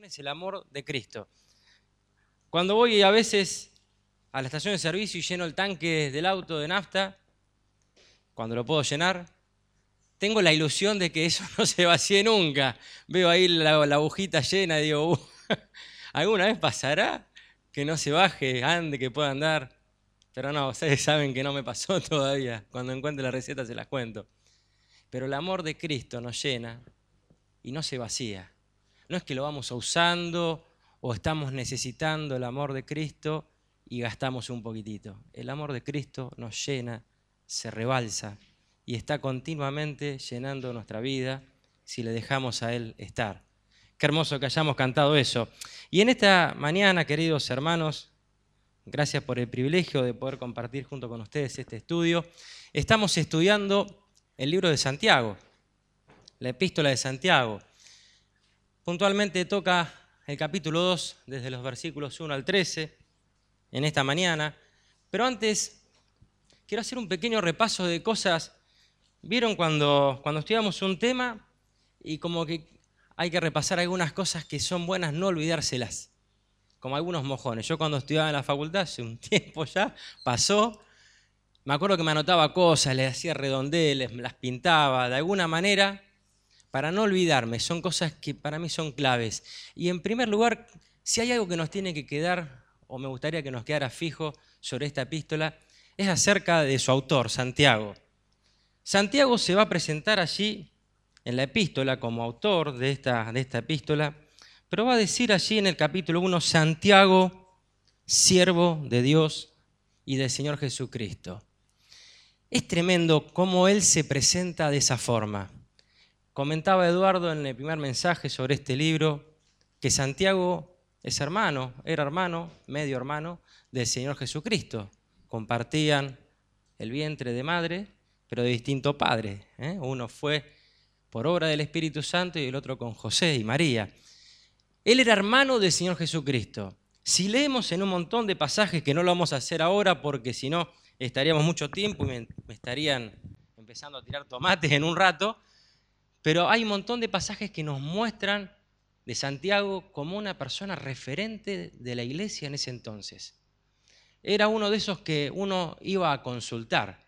es el amor de Cristo. Cuando voy a veces a la estación de servicio y lleno el tanque del auto de nafta, cuando lo puedo llenar, tengo la ilusión de que eso no se vacíe nunca. Veo ahí la, la agujita llena y digo, uh, ¿alguna vez pasará que no se baje, ande, que pueda andar? Pero no, ustedes saben que no me pasó todavía. Cuando encuentre la receta se las cuento. Pero el amor de Cristo nos llena y no se vacía. No es que lo vamos usando o estamos necesitando el amor de Cristo y gastamos un poquitito. El amor de Cristo nos llena, se rebalsa y está continuamente llenando nuestra vida si le dejamos a Él estar. Qué hermoso que hayamos cantado eso. Y en esta mañana, queridos hermanos, gracias por el privilegio de poder compartir junto con ustedes este estudio, estamos estudiando el libro de Santiago, la epístola de Santiago. Puntualmente toca el capítulo 2 desde los versículos 1 al 13 en esta mañana, pero antes quiero hacer un pequeño repaso de cosas. ¿Vieron cuando, cuando estudiamos un tema y como que hay que repasar algunas cosas que son buenas, no olvidárselas? Como algunos mojones. Yo cuando estudiaba en la facultad, hace un tiempo ya, pasó, me acuerdo que me anotaba cosas, les hacía redondeles, las pintaba, de alguna manera para no olvidarme, son cosas que para mí son claves. Y en primer lugar, si hay algo que nos tiene que quedar, o me gustaría que nos quedara fijo sobre esta epístola, es acerca de su autor, Santiago. Santiago se va a presentar allí en la epístola como autor de esta, de esta epístola, pero va a decir allí en el capítulo 1, Santiago, siervo de Dios y del Señor Jesucristo. Es tremendo cómo él se presenta de esa forma. Comentaba Eduardo en el primer mensaje sobre este libro que Santiago es hermano, era hermano, medio hermano del Señor Jesucristo. Compartían el vientre de madre, pero de distinto padre. ¿eh? Uno fue por obra del Espíritu Santo y el otro con José y María. Él era hermano del Señor Jesucristo. Si leemos en un montón de pasajes, que no lo vamos a hacer ahora porque si no estaríamos mucho tiempo y me, estarían empezando a tirar tomates en un rato, pero hay un montón de pasajes que nos muestran de Santiago como una persona referente de la iglesia en ese entonces. Era uno de esos que uno iba a consultar.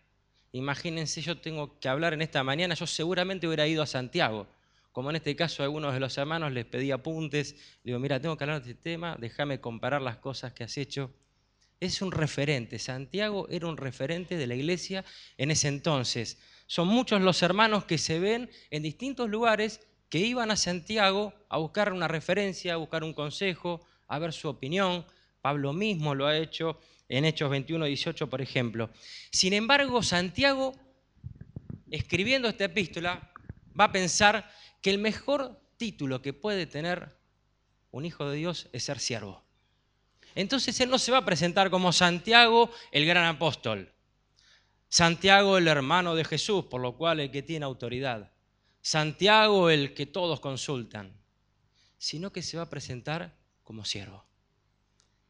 Imagínense, yo tengo que hablar en esta mañana, yo seguramente hubiera ido a Santiago. Como en este caso a algunos de los hermanos les pedí apuntes, le digo, mira, tengo que hablar de este tema, déjame comparar las cosas que has hecho. Es un referente, Santiago era un referente de la iglesia en ese entonces. Son muchos los hermanos que se ven en distintos lugares que iban a Santiago a buscar una referencia, a buscar un consejo, a ver su opinión. Pablo mismo lo ha hecho en Hechos 21, 18, por ejemplo. Sin embargo, Santiago, escribiendo esta epístola, va a pensar que el mejor título que puede tener un hijo de Dios es ser siervo. Entonces él no se va a presentar como Santiago, el gran apóstol. Santiago el hermano de Jesús, por lo cual el que tiene autoridad. Santiago el que todos consultan, sino que se va a presentar como siervo.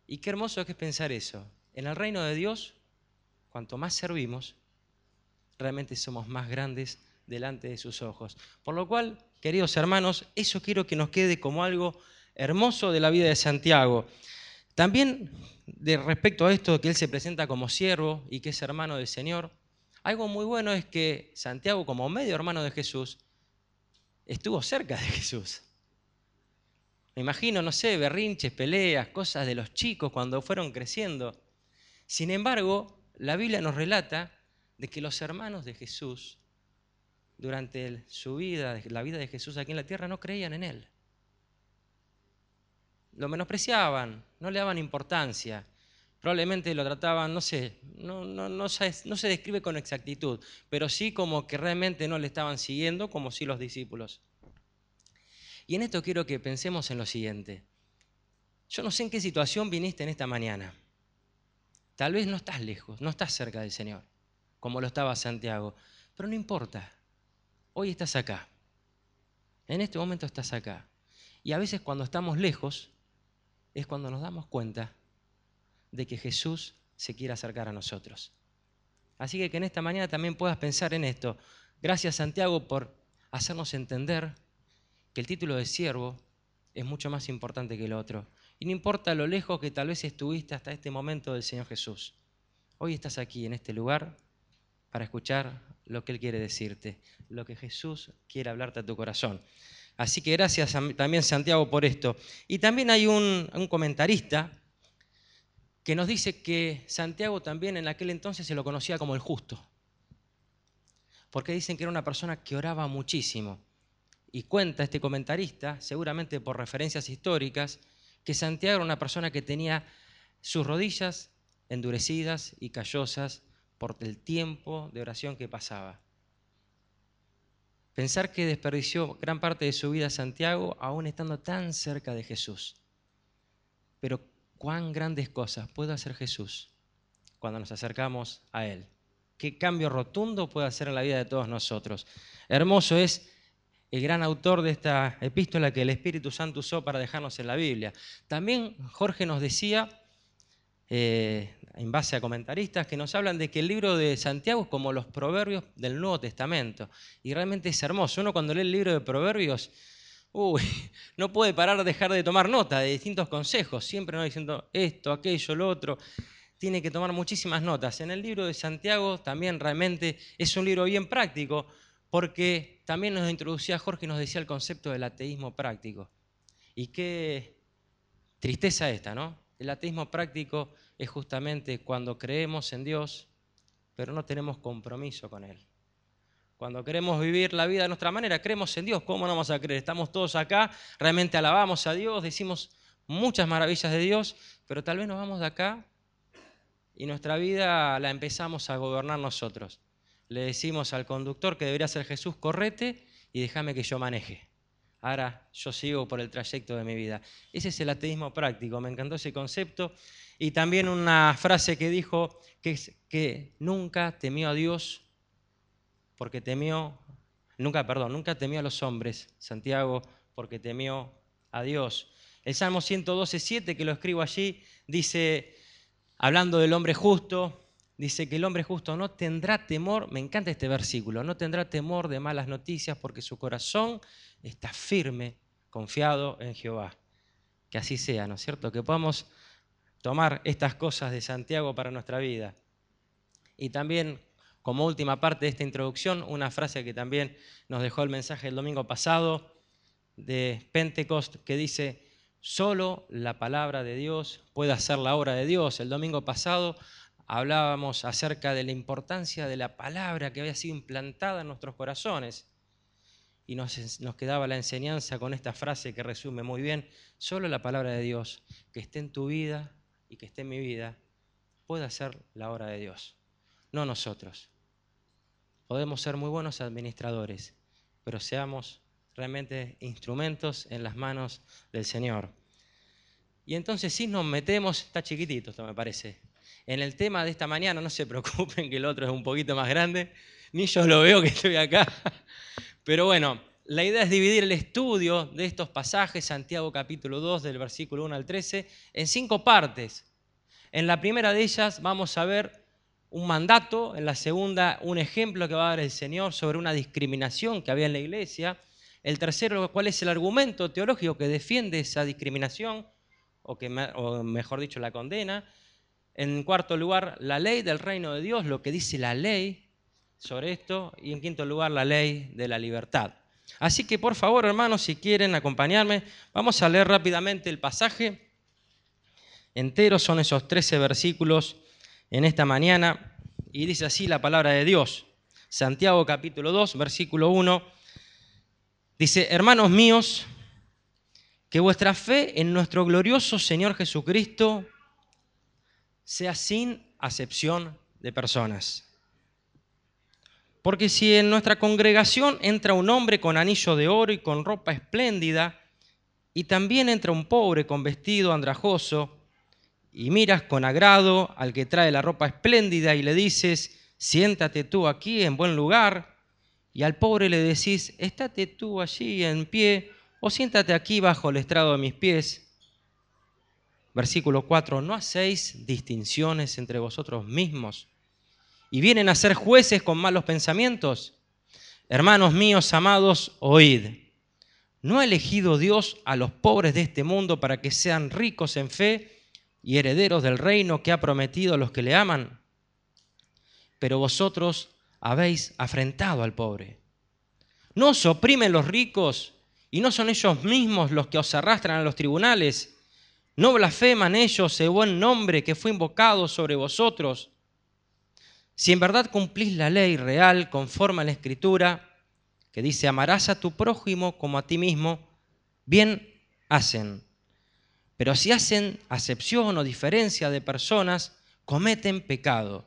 Y qué hermoso es pensar eso. En el reino de Dios, cuanto más servimos, realmente somos más grandes delante de sus ojos. Por lo cual, queridos hermanos, eso quiero que nos quede como algo hermoso de la vida de Santiago. También de respecto a esto que él se presenta como siervo y que es hermano del Señor, algo muy bueno es que Santiago, como medio hermano de Jesús, estuvo cerca de Jesús. Me imagino, no sé, berrinches, peleas, cosas de los chicos cuando fueron creciendo. Sin embargo, la Biblia nos relata de que los hermanos de Jesús, durante su vida, la vida de Jesús aquí en la tierra, no creían en Él lo menospreciaban, no le daban importancia. Probablemente lo trataban, no sé, no, no, no, se describe con exactitud, pero sí como que realmente no le estaban siguiendo, como sí los discípulos. Y en esto quiero que pensemos en lo siguiente. Yo no sé en qué situación viniste en esta mañana. Tal vez no estás lejos, no estás cerca del Señor, como lo estaba Santiago, pero no importa. Hoy estás acá. En este momento estás acá. Y a veces cuando estamos lejos, es cuando nos damos cuenta de que Jesús se quiere acercar a nosotros. Así que que en esta mañana también puedas pensar en esto. Gracias Santiago por hacernos entender que el título de siervo es mucho más importante que el otro. Y no importa lo lejos que tal vez estuviste hasta este momento del Señor Jesús. Hoy estás aquí en este lugar para escuchar lo que Él quiere decirte, lo que Jesús quiere hablarte a tu corazón. Así que gracias también Santiago por esto. Y también hay un, un comentarista que nos dice que Santiago también en aquel entonces se lo conocía como el justo, porque dicen que era una persona que oraba muchísimo. Y cuenta este comentarista, seguramente por referencias históricas, que Santiago era una persona que tenía sus rodillas endurecidas y callosas por el tiempo de oración que pasaba. Pensar que desperdició gran parte de su vida Santiago aún estando tan cerca de Jesús. Pero cuán grandes cosas puede hacer Jesús cuando nos acercamos a Él. Qué cambio rotundo puede hacer en la vida de todos nosotros. Hermoso es el gran autor de esta epístola que el Espíritu Santo usó para dejarnos en la Biblia. También Jorge nos decía, eh, en base a comentaristas, que nos hablan de que el libro de Santiago es como los proverbios del Nuevo Testamento. Y realmente es hermoso. Uno cuando lee el libro de proverbios, uy, no puede parar de dejar de tomar nota de distintos consejos, siempre no diciendo esto, aquello, lo otro. Tiene que tomar muchísimas notas. En el libro de Santiago también realmente es un libro bien práctico, porque también nos introducía Jorge y nos decía el concepto del ateísmo práctico. Y qué tristeza esta, ¿no? El ateísmo práctico es justamente cuando creemos en Dios, pero no tenemos compromiso con Él. Cuando queremos vivir la vida de nuestra manera, creemos en Dios. ¿Cómo no vamos a creer? Estamos todos acá, realmente alabamos a Dios, decimos muchas maravillas de Dios, pero tal vez nos vamos de acá y nuestra vida la empezamos a gobernar nosotros le decimos al conductor que debería ser Jesús, correte y déjame que yo maneje. Ahora yo sigo por el trayecto de mi vida. Ese es el ateísmo práctico, me encantó ese concepto. Y también una frase que dijo que, que nunca temió a Dios porque temió, nunca, perdón, nunca temió a los hombres, Santiago, porque temió a Dios. El Salmo 112, 7, que lo escribo allí, dice, hablando del hombre justo, dice que el hombre justo no tendrá temor, me encanta este versículo, no tendrá temor de malas noticias porque su corazón está firme, confiado en Jehová. Que así sea, ¿no es cierto? Que podamos tomar estas cosas de Santiago para nuestra vida. Y también, como última parte de esta introducción, una frase que también nos dejó el mensaje el domingo pasado de Pentecost, que dice, solo la palabra de Dios puede hacer la obra de Dios. El domingo pasado hablábamos acerca de la importancia de la palabra que había sido implantada en nuestros corazones. Y nos, quedaba la enseñanza con esta frase que resume muy bien, solo la palabra de Dios, que esté en tu vida y que esté en mi vida, puede hacer la obra de Dios, no nosotros. Podemos ser muy buenos administradores, pero seamos realmente instrumentos en las manos del Señor. Y entonces si nos metemos, está chiquitito esto me parece, en el tema de esta mañana, no se preocupen que el otro es un poquito más grande, ni yo lo veo que estoy acá. Pero bueno, la idea es dividir el estudio de estos pasajes, Santiago capítulo 2, del versículo 1 al 13, en cinco partes. En la primera de ellas vamos a ver un mandato, en la segunda un ejemplo que va a dar el Señor sobre una discriminación que había en la iglesia. El tercero, cuál es el argumento teológico que defiende esa discriminación, o, que, o mejor dicho, la condena. En cuarto lugar, la ley del reino de Dios, lo que dice la ley sobre esto. Y en quinto lugar, la ley de la libertad. Así que por favor, hermanos, si quieren acompañarme, vamos a leer rápidamente el pasaje entero. Son esos 13 versículos en esta mañana. Y dice así la palabra de Dios. Santiago capítulo 2, versículo 1. Dice, hermanos míos, que vuestra fe en nuestro glorioso Señor Jesucristo sea sin acepción de personas. Porque si en nuestra congregación entra un hombre con anillo de oro y con ropa espléndida, y también entra un pobre con vestido andrajoso, y miras con agrado al que trae la ropa espléndida y le dices, siéntate tú aquí en buen lugar, y al pobre le decís, estate tú allí en pie, o siéntate aquí bajo el estrado de mis pies, versículo 4, no hacéis distinciones entre vosotros mismos y vienen a ser jueces con malos pensamientos. Hermanos míos amados, oíd. ¿No ha elegido Dios a los pobres de este mundo para que sean ricos en fe y herederos del reino que ha prometido a los que le aman? Pero vosotros habéis afrentado al pobre. ¿No os oprimen los ricos y no son ellos mismos los que os arrastran a los tribunales? ¿No blasfeman ellos el buen nombre que fue invocado sobre vosotros? Si en verdad cumplís la ley real conforme a la escritura, que dice, amarás a tu prójimo como a ti mismo, bien hacen. Pero si hacen acepción o diferencia de personas, cometen pecado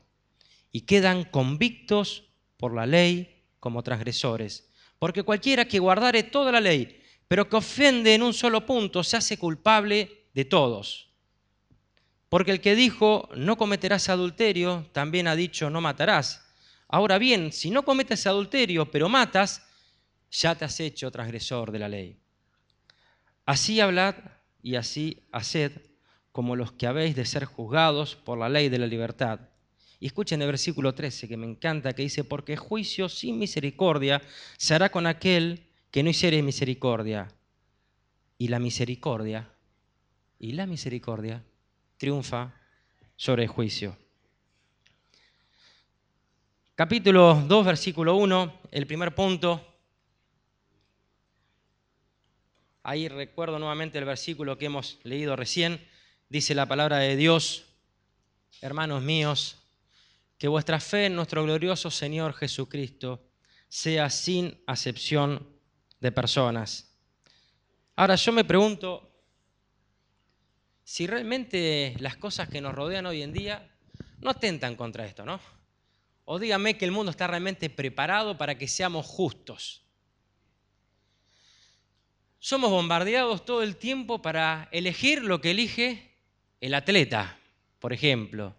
y quedan convictos por la ley como transgresores. Porque cualquiera que guardare toda la ley, pero que ofende en un solo punto, se hace culpable de todos. Porque el que dijo, no cometerás adulterio, también ha dicho, no matarás. Ahora bien, si no cometes adulterio, pero matas, ya te has hecho transgresor de la ley. Así hablad y así haced como los que habéis de ser juzgados por la ley de la libertad. Y escuchen el versículo 13, que me encanta, que dice, porque juicio sin misericordia se hará con aquel que no hiciere misericordia. Y la misericordia, y la misericordia triunfa sobre el juicio. Capítulo 2, versículo 1, el primer punto. Ahí recuerdo nuevamente el versículo que hemos leído recién. Dice la palabra de Dios, hermanos míos, que vuestra fe en nuestro glorioso Señor Jesucristo sea sin acepción de personas. Ahora yo me pregunto, si realmente las cosas que nos rodean hoy en día no atentan contra esto, ¿no? O dígame que el mundo está realmente preparado para que seamos justos. Somos bombardeados todo el tiempo para elegir lo que elige el atleta, por ejemplo.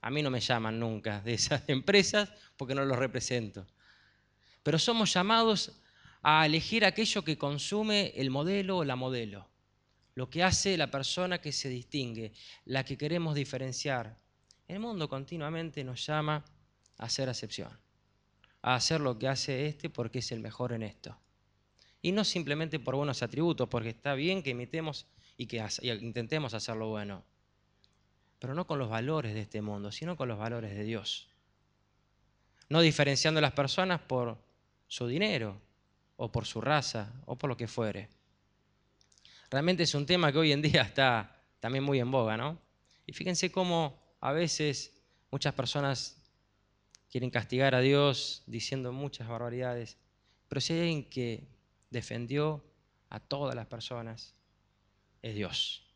A mí no me llaman nunca de esas empresas porque no los represento. Pero somos llamados a elegir aquello que consume el modelo o la modelo lo que hace la persona que se distingue, la que queremos diferenciar. El mundo continuamente nos llama a hacer acepción, a hacer lo que hace este porque es el mejor en esto. Y no simplemente por buenos atributos, porque está bien que imitemos y que intentemos hacer lo bueno, pero no con los valores de este mundo, sino con los valores de Dios. No diferenciando a las personas por su dinero, o por su raza, o por lo que fuere. Realmente es un tema que hoy en día está también muy en boga, ¿no? Y fíjense cómo a veces muchas personas quieren castigar a Dios diciendo muchas barbaridades, pero si hay alguien que defendió a todas las personas, es Dios.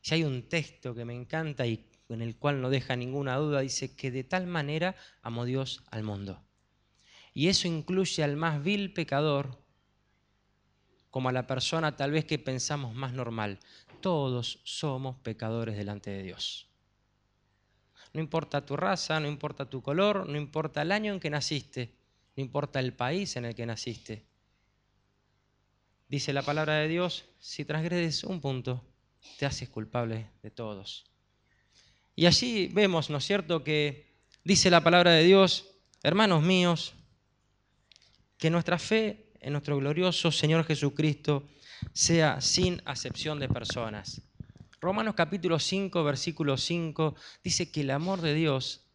Si hay un texto que me encanta y en el cual no deja ninguna duda, dice que de tal manera amó Dios al mundo. Y eso incluye al más vil pecador como a la persona tal vez que pensamos más normal. Todos somos pecadores delante de Dios. No importa tu raza, no importa tu color, no importa el año en que naciste, no importa el país en el que naciste. Dice la palabra de Dios, si transgredes un punto, te haces culpable de todos. Y allí vemos, ¿no es cierto?, que dice la palabra de Dios, hermanos míos, que nuestra fe en nuestro glorioso Señor Jesucristo sea sin acepción de personas. Romanos capítulo 5, versículo 5 dice que el amor de Dios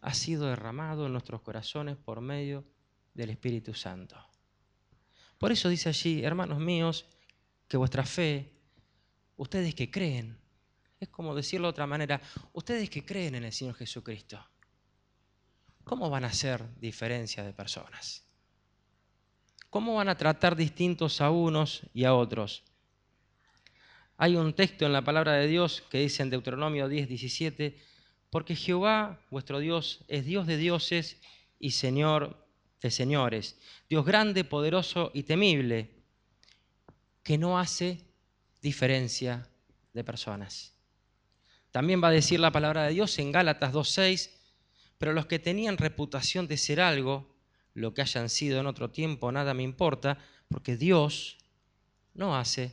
ha sido derramado en nuestros corazones por medio del Espíritu Santo. Por eso dice allí, hermanos míos, que vuestra fe, ustedes que creen, es como decirlo de otra manera, ustedes que creen en el Señor Jesucristo, ¿cómo van a hacer diferencia de personas? ¿Cómo van a tratar distintos a unos y a otros? Hay un texto en la palabra de Dios que dice en Deuteronomio 10, 17, porque Jehová, vuestro Dios, es Dios de dioses y Señor de señores, Dios grande, poderoso y temible, que no hace diferencia de personas. También va a decir la palabra de Dios en Gálatas 2.6, pero los que tenían reputación de ser algo, lo que hayan sido en otro tiempo, nada me importa, porque Dios no hace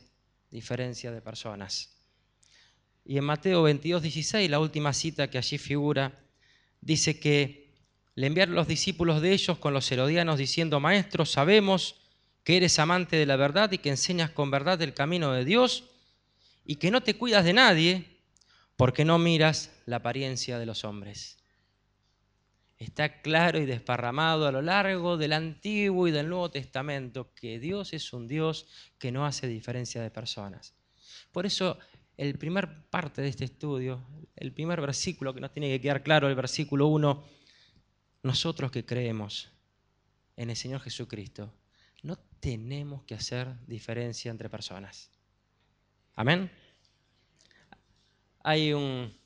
diferencia de personas. Y en Mateo 22, 16, la última cita que allí figura, dice que le enviaron los discípulos de ellos con los herodianos diciendo, maestros, sabemos que eres amante de la verdad y que enseñas con verdad el camino de Dios y que no te cuidas de nadie porque no miras la apariencia de los hombres. Está claro y desparramado a lo largo del Antiguo y del Nuevo Testamento que Dios es un Dios que no hace diferencia de personas. Por eso el primer parte de este estudio, el primer versículo que nos tiene que quedar claro, el versículo 1, nosotros que creemos en el Señor Jesucristo, no tenemos que hacer diferencia entre personas. Amén. Hay un,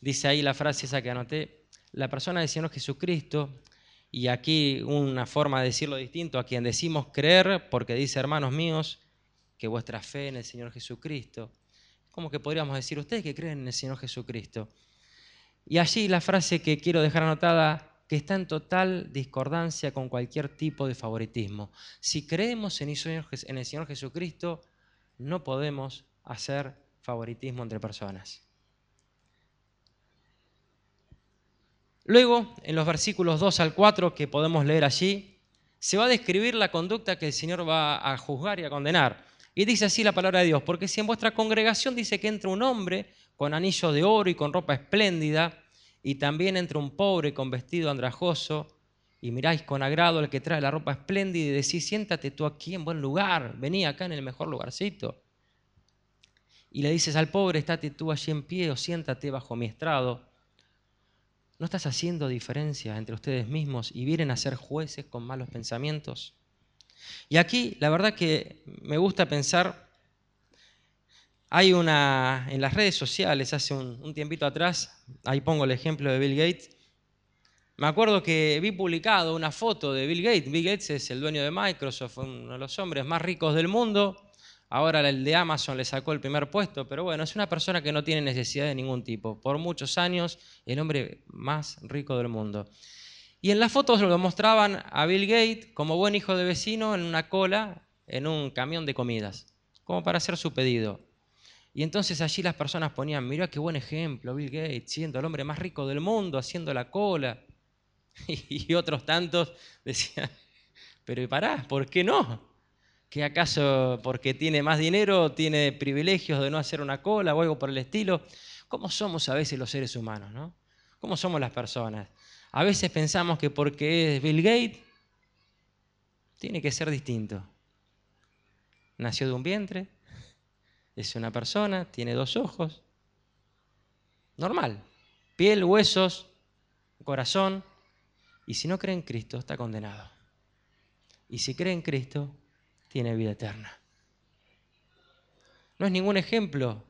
dice ahí la frase esa que anoté, la persona del Señor Jesucristo, y aquí una forma de decirlo distinto, a quien decimos creer, porque dice, hermanos míos, que vuestra fe en el Señor Jesucristo, como que podríamos decir, ustedes que creen en el Señor Jesucristo. Y allí la frase que quiero dejar anotada, que está en total discordancia con cualquier tipo de favoritismo. Si creemos en el Señor Jesucristo, no podemos hacer favoritismo entre personas. Luego, en los versículos 2 al 4 que podemos leer allí, se va a describir la conducta que el Señor va a juzgar y a condenar. Y dice así la palabra de Dios, porque si en vuestra congregación dice que entra un hombre con anillo de oro y con ropa espléndida, y también entra un pobre con vestido andrajoso, y miráis con agrado al que trae la ropa espléndida y decís, siéntate tú aquí en buen lugar, vení acá en el mejor lugarcito. Y le dices al pobre, estate tú allí en pie o siéntate bajo mi estrado. ¿No estás haciendo diferencia entre ustedes mismos y vienen a ser jueces con malos pensamientos? Y aquí la verdad que me gusta pensar, hay una, en las redes sociales, hace un, tiempito atrás, ahí pongo el ejemplo de Bill Gates, me acuerdo que vi publicado una foto de Bill Gates. Bill Gates es el dueño de Microsoft, uno de los hombres más ricos del mundo. Ahora el de Amazon le sacó el primer puesto, pero bueno, es una persona que no tiene necesidad de ningún tipo. Por muchos años, el hombre más rico del mundo. Y en las fotos lo mostraban a Bill Gates como buen hijo de vecino en una cola en un camión de comidas, como para hacer su pedido. Y entonces allí las personas ponían, mira qué buen ejemplo, Bill Gates, siendo el hombre más rico del mundo, haciendo la cola. Y otros tantos decían, pero ¿y pará? ¿Por qué no? ¿Que acaso porque tiene más dinero, tiene privilegios de no hacer una cola o algo por el estilo? ¿Cómo somos a veces los seres humanos, no? ¿Cómo somos las personas? A veces pensamos que porque es Bill Gates, tiene que ser distinto. Nació de un vientre, es una persona, tiene dos ojos. Normal. Piel, huesos, corazón. Y si no cree en Cristo, está condenado. Y si cree en Cristo, tiene vida eterna. No es ningún ejemplo.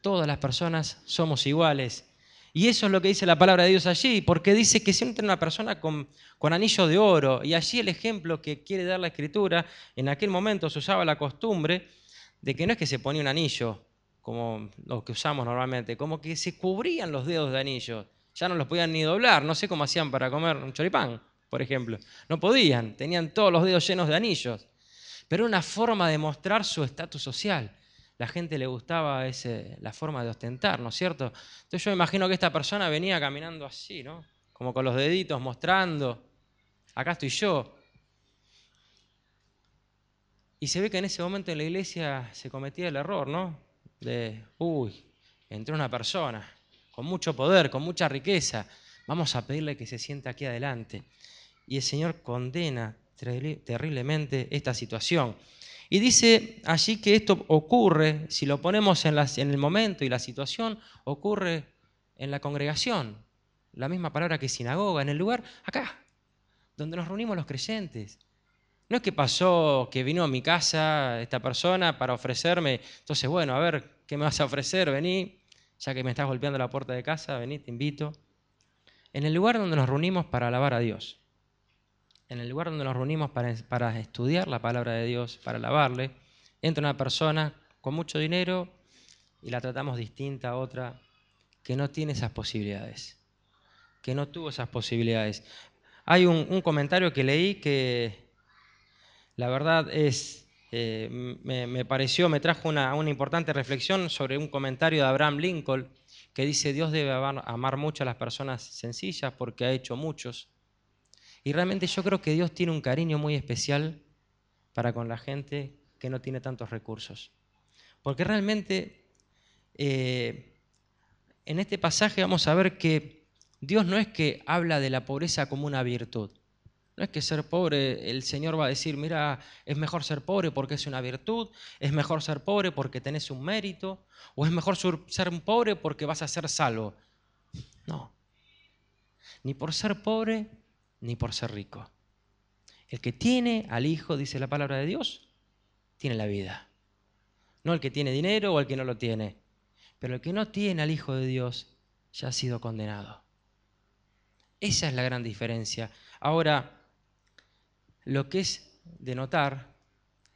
Todas las personas somos iguales y eso es lo que dice la palabra de Dios allí, porque dice que siempre una persona con, con, anillo de oro. Y allí el ejemplo que quiere dar la escritura, en aquel momento se usaba la costumbre de que no es que se ponía un anillo, como lo que usamos normalmente, como que se cubrían los dedos de anillo. Ya no los podían ni doblar, no sé cómo hacían para comer un choripán, por ejemplo. No podían, tenían todos los dedos llenos de anillos. Pero una forma de mostrar su estatus social la gente le gustaba ese, la forma de ostentar, ¿no es cierto? Entonces yo imagino que esta persona venía caminando así, ¿no? Como con los deditos mostrando, acá estoy yo. Y se ve que en ese momento en la iglesia se cometía el error, ¿no? De, uy, entró una persona con mucho poder, con mucha riqueza, vamos a pedirle que se sienta aquí adelante. Y el Señor condena terriblemente esta situación. Y dice allí que esto ocurre, si lo ponemos en, el momento y la situación, ocurre en la congregación. La misma palabra que sinagoga, en el lugar acá, donde nos reunimos los creyentes. No es que pasó que vino a mi casa esta persona para ofrecerme, entonces bueno, a ver, ¿qué me vas a ofrecer? Vení, ya que me estás golpeando la puerta de casa, vení, te invito. En el lugar donde nos reunimos para alabar a Dios en el lugar donde nos reunimos para, estudiar la palabra de Dios, para alabarle, entra una persona con mucho dinero y la tratamos distinta a otra que no tiene esas posibilidades, que no tuvo esas posibilidades. Hay un, comentario que leí que la verdad es, eh, me, pareció, me trajo una, una, importante reflexión sobre un comentario de Abraham Lincoln que dice, Dios debe amar mucho a las personas sencillas porque ha hecho muchos y realmente yo creo que Dios tiene un cariño muy especial para con la gente que no tiene tantos recursos. Porque realmente eh, en este pasaje vamos a ver que Dios no es que habla de la pobreza como una virtud. No es que ser pobre, el Señor va a decir, mira, es mejor ser pobre porque es una virtud, es mejor ser pobre porque tenés un mérito, o es mejor ser pobre porque vas a ser salvo. No. Ni por ser pobre, ni por ser rico. El que tiene al Hijo, dice la palabra de Dios, tiene la vida. No el que tiene dinero o el que no lo tiene. Pero el que no tiene al Hijo de Dios ya ha sido condenado. Esa es la gran diferencia. Ahora, lo que es de notar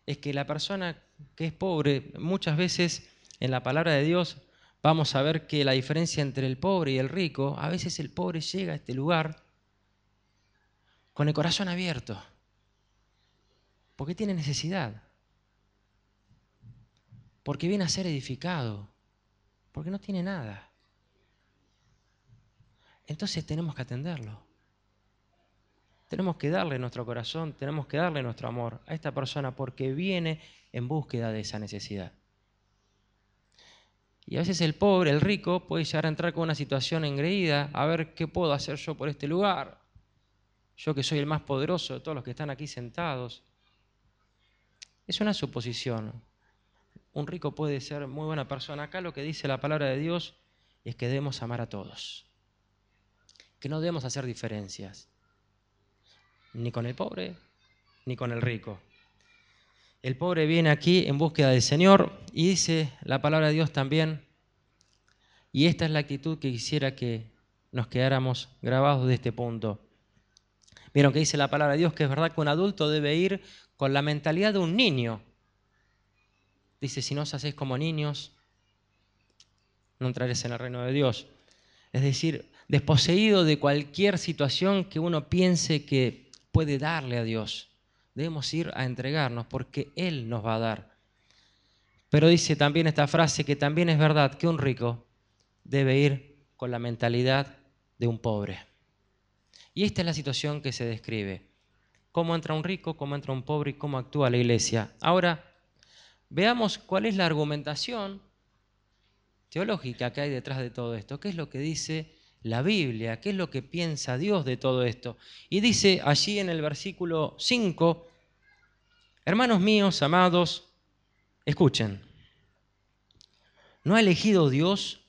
es que la persona que es pobre, muchas veces en la palabra de Dios vamos a ver que la diferencia entre el pobre y el rico, a veces el pobre llega a este lugar con el corazón abierto, porque tiene necesidad, porque viene a ser edificado, porque no tiene nada. Entonces tenemos que atenderlo. Tenemos que darle nuestro corazón, tenemos que darle nuestro amor a esta persona porque viene en búsqueda de esa necesidad. Y a veces el pobre, el rico, puede llegar a entrar con una situación engreída, a ver qué puedo hacer yo por este lugar. Yo que soy el más poderoso de todos los que están aquí sentados. Es una suposición. Un rico puede ser muy buena persona. Acá lo que dice la palabra de Dios es que debemos amar a todos. Que no debemos hacer diferencias ni con el pobre, ni con el rico. El pobre viene aquí en búsqueda del Señor y dice la palabra de Dios también, y esta es la actitud que quisiera que nos quedáramos grabados de este punto. Vieron que dice la palabra de Dios que es verdad que un adulto debe ir con la mentalidad de un niño. Dice, si no os hacéis como niños, no entraréis en el reino de Dios. Es decir, desposeído de cualquier situación que uno piense que puede darle a Dios. Debemos ir a entregarnos porque Él nos va a dar. Pero dice también esta frase que también es verdad que un rico debe ir con la mentalidad de un pobre. Y esta es la situación que se describe. Cómo entra un rico, cómo entra un pobre y cómo actúa la iglesia. Ahora, veamos cuál es la argumentación teológica que hay detrás de todo esto. ¿Qué es lo que dice la Biblia, qué es lo que piensa Dios de todo esto. Y dice allí en el versículo 5, hermanos míos, amados, escuchen, ¿no ha elegido Dios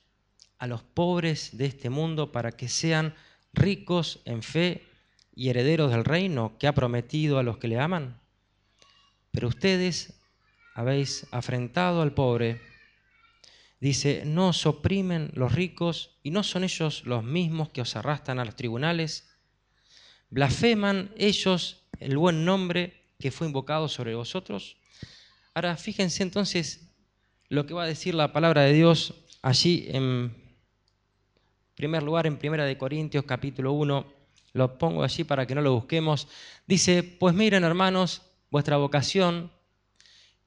a los pobres de este mundo para que sean ricos en fe y herederos del reino que ha prometido a los que le aman? Pero ustedes habéis afrentado al pobre Dice, no os oprimen los ricos y no son ellos los mismos que os arrastran a los tribunales. Blasfeman ellos el buen nombre que fue invocado sobre vosotros. Ahora fíjense entonces lo que va a decir la palabra de Dios allí en primer lugar en Primera de Corintios capítulo 1, lo pongo allí para que no lo busquemos. Dice, pues miren hermanos, vuestra vocación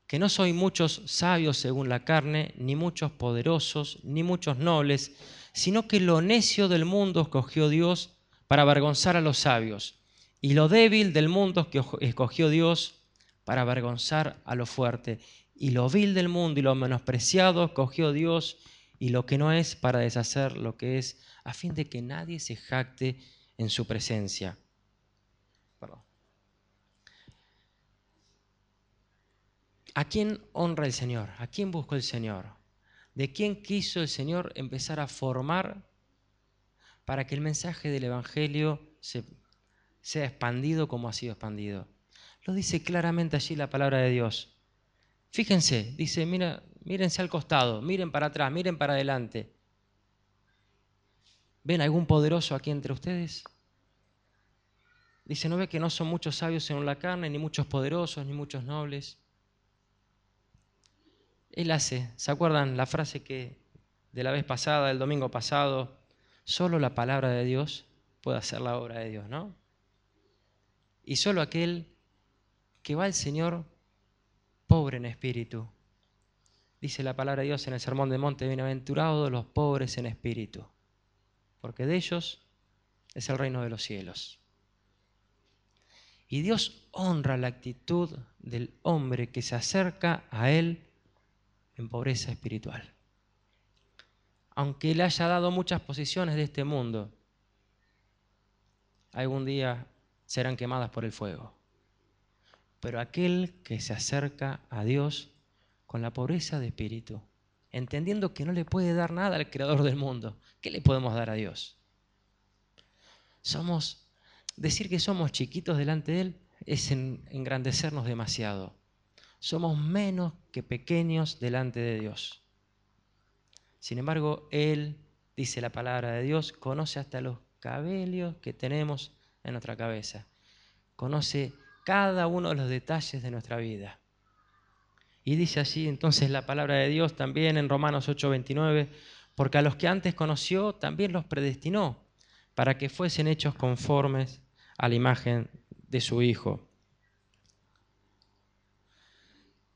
que no soy muchos sabios según la carne, ni muchos poderosos, ni muchos nobles, sino que lo necio del mundo escogió Dios para avergonzar a los sabios, y lo débil del mundo escogió Dios para avergonzar a lo fuerte, y lo vil del mundo y lo menospreciado escogió Dios, y lo que no es para deshacer lo que es, a fin de que nadie se jacte en su presencia. ¿A quién honra el Señor? ¿A quién buscó el Señor? ¿De quién quiso el Señor empezar a formar para que el mensaje del Evangelio sea expandido como ha sido expandido? Lo dice claramente allí la palabra de Dios. Fíjense, dice, mira, mírense al costado, miren para atrás, miren para adelante. ¿Ven algún poderoso aquí entre ustedes? Dice, ¿no ve que no son muchos sabios en la carne, ni muchos poderosos, ni muchos nobles? Él hace, ¿se acuerdan la frase que de la vez pasada, del domingo pasado? Solo la palabra de Dios puede hacer la obra de Dios, ¿no? Y solo aquel que va al Señor pobre en espíritu. Dice la palabra de Dios en el Sermón de Monte, bienaventurados los pobres en espíritu, porque de ellos es el reino de los cielos. Y Dios honra la actitud del hombre que se acerca a Él en pobreza espiritual. Aunque le haya dado muchas posiciones de este mundo, algún día serán quemadas por el fuego. Pero aquel que se acerca a Dios con la pobreza de espíritu, entendiendo que no le puede dar nada al creador del mundo, ¿qué le podemos dar a Dios? Somos, decir que somos chiquitos delante de Él es engrandecernos demasiado. Somos menos que pequeños delante de Dios. Sin embargo, Él, dice la palabra de Dios, conoce hasta los cabellos que tenemos en nuestra cabeza. Conoce cada uno de los detalles de nuestra vida. Y dice así entonces la palabra de Dios también en Romanos 8:29, porque a los que antes conoció también los predestinó para que fuesen hechos conformes a la imagen de su Hijo.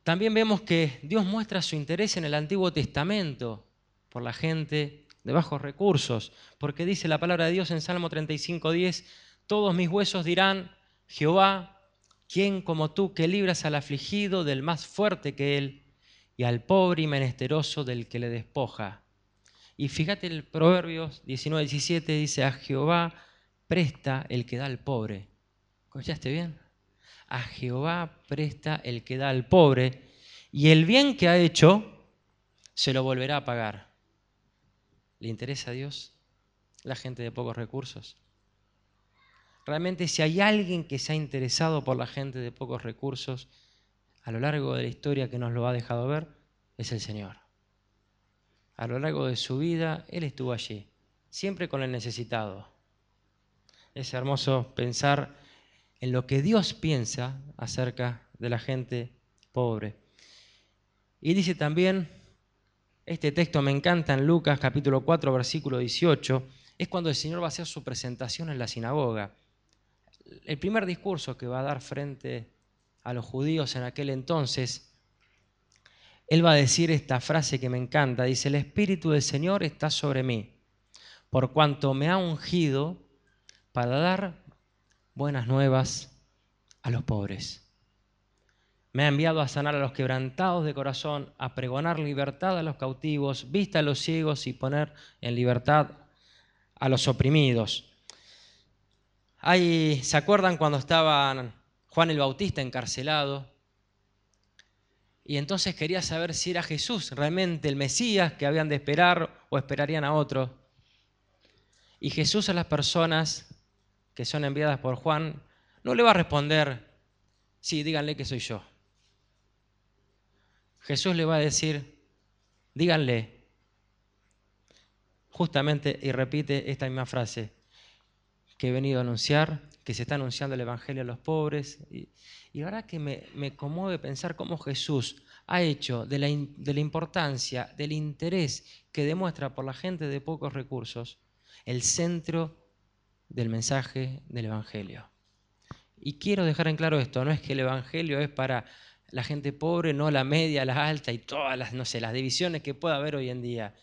También vemos que Dios muestra su interés en el Antiguo Testamento por la gente de bajos recursos, porque dice la palabra de Dios en Salmo 35:10, todos mis huesos dirán, Jehová, ¿quién como tú que libras al afligido del más fuerte que él y al pobre y menesteroso del que le despoja? Y fíjate el Proverbios 19, 17 dice, a Jehová presta el que da al pobre. ¿Escuchaste bien? A Jehová presta el que da al pobre y el bien que ha hecho se lo volverá a pagar. ¿Le interesa a Dios la gente de pocos recursos? Realmente si hay alguien que se ha interesado por la gente de pocos recursos a lo largo de la historia que nos lo ha dejado ver, es el Señor. A lo largo de su vida, Él estuvo allí, siempre con el necesitado. Es hermoso pensar en lo que Dios piensa acerca de la gente pobre. Y dice también, este texto me encanta en Lucas capítulo 4, versículo 18, es cuando el Señor va a hacer su presentación en la sinagoga el primer discurso que va a dar frente a los judíos en aquel entonces, él va a decir esta frase que me encanta. Dice, el Espíritu del Señor está sobre mí, por cuanto me ha ungido para dar buenas nuevas a los pobres. Me ha enviado a sanar a los quebrantados de corazón, a pregonar libertad a los cautivos, vista a los ciegos y poner en libertad a los oprimidos ¿Se acuerdan cuando estaba Juan el Bautista encarcelado? Y entonces quería saber si era Jesús realmente el Mesías que habían de esperar o esperarían a otro. Y Jesús a las personas que son enviadas por Juan no le va a responder, sí, díganle que soy yo. Jesús le va a decir, díganle, justamente, y repite esta misma frase, que he venido a anunciar, que se está anunciando el Evangelio a los pobres. Y, la verdad que me, conmueve pensar cómo Jesús ha hecho de la, de la importancia, del interés que demuestra por la gente de pocos recursos, el centro del mensaje del Evangelio. Y quiero dejar en claro esto, no es que el Evangelio es para la gente pobre, no la media, la alta y todas las, no sé, las divisiones que pueda haber hoy en día,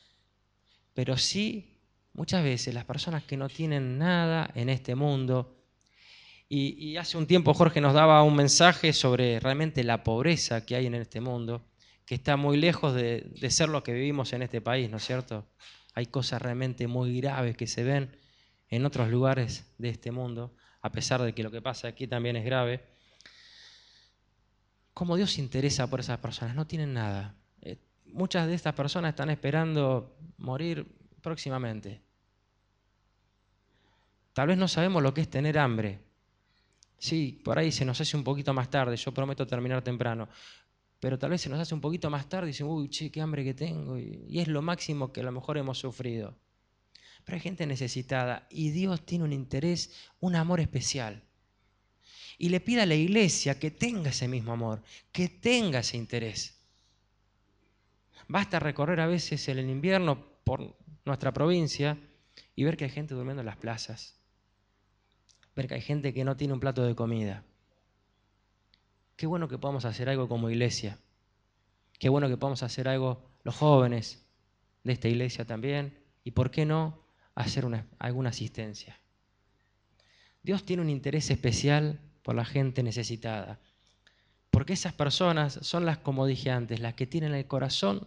pero sí Muchas veces las personas que no tienen nada en este mundo, y, hace un tiempo Jorge nos daba un mensaje sobre realmente la pobreza que hay en este mundo, que está muy lejos de, ser lo que vivimos en este país, ¿no es cierto? Hay cosas realmente muy graves que se ven en otros lugares de este mundo, a pesar de que lo que pasa aquí también es grave. ¿Cómo Dios se interesa por esas personas? No tienen nada. Eh, muchas de estas personas están esperando morir próximamente. Tal vez no sabemos lo que es tener hambre. Sí, por ahí se nos hace un poquito más tarde, yo prometo terminar temprano. Pero tal vez se nos hace un poquito más tarde y dicen, uy, che, qué hambre que tengo. Y es lo máximo que a lo mejor hemos sufrido. Pero hay gente necesitada y Dios tiene un interés, un amor especial. Y le pide a la iglesia que tenga ese mismo amor, que tenga ese interés. Basta recorrer a veces en el invierno por nuestra provincia y ver que hay gente durmiendo en las plazas, ver que hay gente que no tiene un plato de comida. Qué bueno que podamos hacer algo como iglesia. Qué bueno que podamos hacer algo los jóvenes de esta iglesia también. Y por qué no hacer alguna asistencia. Dios tiene un interés especial por la gente necesitada. Porque esas personas son las, como dije antes, las que tienen el corazón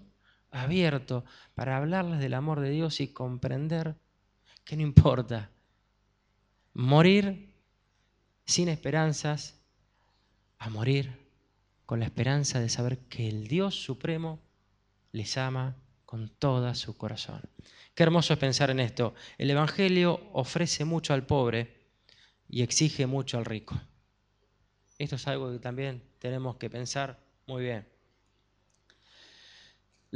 abierto para hablarles del amor de Dios y comprender que no importa morir sin esperanzas a morir con la esperanza de saber que el Dios Supremo les ama con todo su corazón. Qué hermoso es pensar en esto. El Evangelio ofrece mucho al pobre y exige mucho al rico. Esto es algo que también tenemos que pensar muy bien.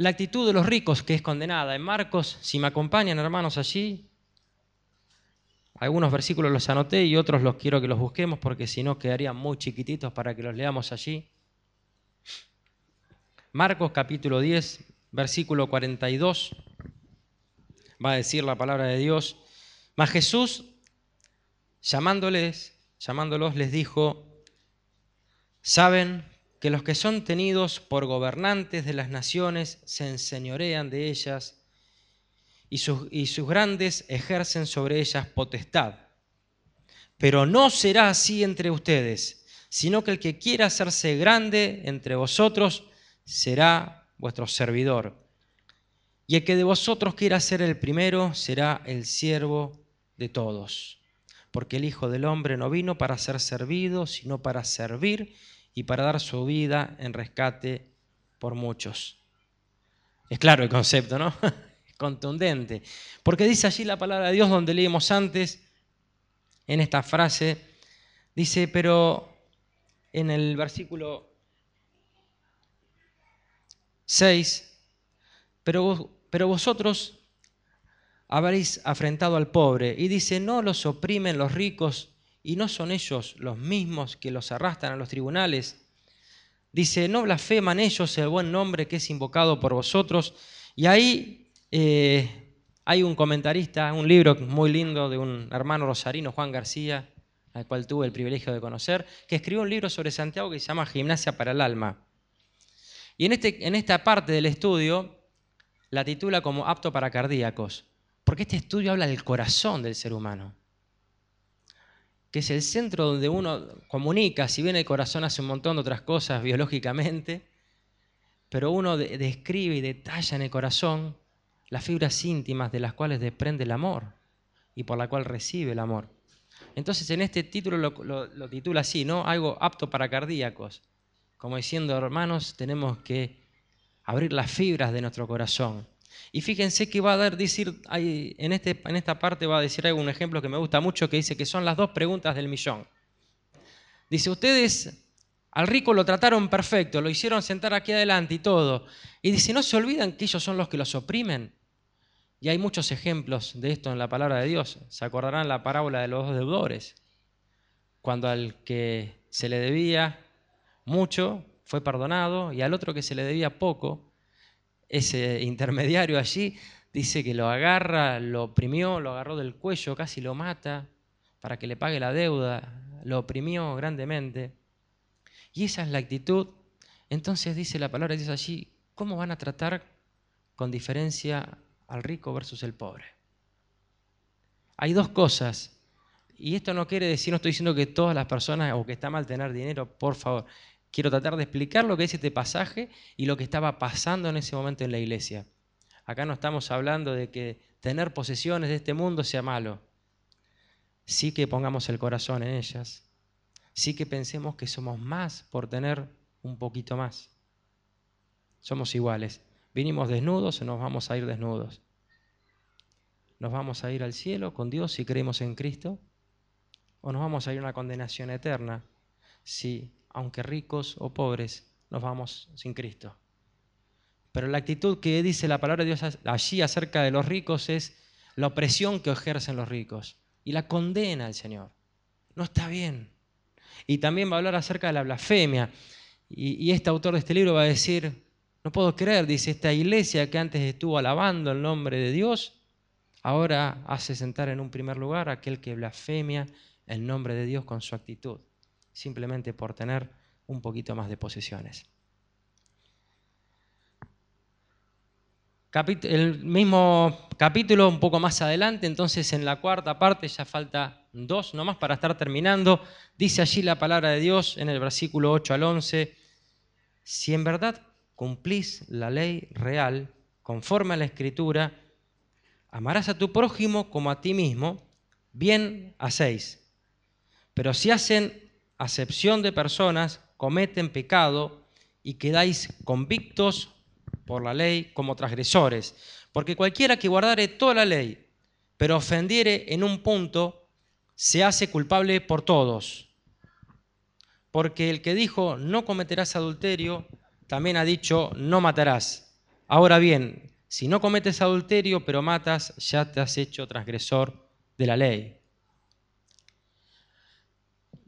La actitud de los ricos que es condenada. En Marcos, si me acompañan hermanos allí, algunos versículos los anoté y otros los quiero que los busquemos porque si no quedarían muy chiquititos para que los leamos allí. Marcos capítulo 10, versículo 42, va a decir la palabra de Dios. Mas Jesús, llamándoles, llamándolos, les dijo, saben que los que son tenidos por gobernantes de las naciones se enseñorean de ellas y sus, y sus grandes ejercen sobre ellas potestad. Pero no será así entre ustedes, sino que el que quiera hacerse grande entre vosotros será vuestro servidor. Y el que de vosotros quiera ser el primero será el siervo de todos. Porque el Hijo del Hombre no vino para ser servido, sino para servir y para dar su vida en rescate por muchos. Es claro el concepto, ¿no? Es contundente. Porque dice allí la palabra de Dios donde leímos antes, en esta frase, dice, pero en el versículo 6, pero, pero vosotros habréis afrentado al pobre. Y dice, no los oprimen los ricos y no son ellos los mismos que los arrastran a los tribunales. Dice, no blasfeman ellos el buen nombre que es invocado por vosotros. Y ahí eh, hay un comentarista, un libro muy lindo de un hermano rosarino, Juan García, al cual tuve el privilegio de conocer, que escribió un libro sobre Santiago que se llama Gimnasia para el Alma. Y en, este, en esta parte del estudio la titula como apto para cardíacos, porque este estudio habla del corazón del ser humano, que es el centro donde uno comunica, si bien el corazón hace un montón de otras cosas biológicamente, pero uno describe y detalla en el corazón las fibras íntimas de las cuales desprende el amor y por la cual recibe el amor. Entonces en este título lo, lo titula así, ¿no? Algo apto para cardíacos como diciendo, hermanos, tenemos que abrir las fibras de nuestro corazón. Y fíjense que va a dar, decir, en, este, en esta parte va a decir algún ejemplo que me gusta mucho, que dice que son las dos preguntas del millón. Dice, ustedes al rico lo trataron perfecto, lo hicieron sentar aquí adelante y todo. Y dice, no se olvidan que ellos son los que los oprimen. Y hay muchos ejemplos de esto en la palabra de Dios. Se acordarán la parábola de los dos deudores. Cuando al que se le debía mucho, fue perdonado, y al otro que se le debía poco, ese intermediario allí, dice que lo agarra, lo oprimió, lo agarró del cuello, casi lo mata para que le pague la deuda, lo oprimió grandemente. Y esa es la actitud. Entonces dice la palabra dice allí, ¿cómo van a tratar con diferencia al rico versus el pobre? Hay dos cosas. Y esto no quiere decir, no estoy diciendo que todas las personas o que está mal tener dinero, por favor. Quiero tratar de explicar lo que es este pasaje y lo que estaba pasando en ese momento en la iglesia. Acá no estamos hablando de que tener posesiones de este mundo sea malo. Sí que pongamos el corazón en ellas. Sí que pensemos que somos más por tener un poquito más. Somos iguales. Vinimos desnudos nos vamos a ir desnudos. Nos vamos a ir al cielo con Dios si creemos en Cristo o nos vamos a ir a una condenación eterna si aunque ricos o pobres, nos vamos sin Cristo. Pero la actitud que dice la palabra de Dios allí acerca de los ricos es la opresión que ejercen los ricos y la condena al Señor. No está bien. Y también va a hablar acerca de la blasfemia. Y, este autor de este libro va a decir, no puedo creer, dice, esta iglesia que antes estuvo alabando el nombre de Dios, ahora hace sentar en un primer lugar a aquel que blasfemia el nombre de Dios con su actitud simplemente por tener un poquito más de posesiones. El mismo capítulo, un poco más adelante, entonces en la cuarta parte ya falta 2, nomás para estar terminando. Dice allí la palabra de Dios en el versículo 8 al 11, si en verdad cumplís la ley real, conforme a la escritura, amarás a tu prójimo como a ti mismo, bien hacéis. Pero si hacen acepción de personas, cometen pecado y quedáis convictos por la ley como transgresores. Porque cualquiera que guardare toda la ley, pero ofendiere en un punto, se hace culpable por todos. Porque el que dijo no cometerás adulterio, también ha dicho no matarás. Ahora bien, si no cometes adulterio pero matas, ya te has hecho transgresor de la ley.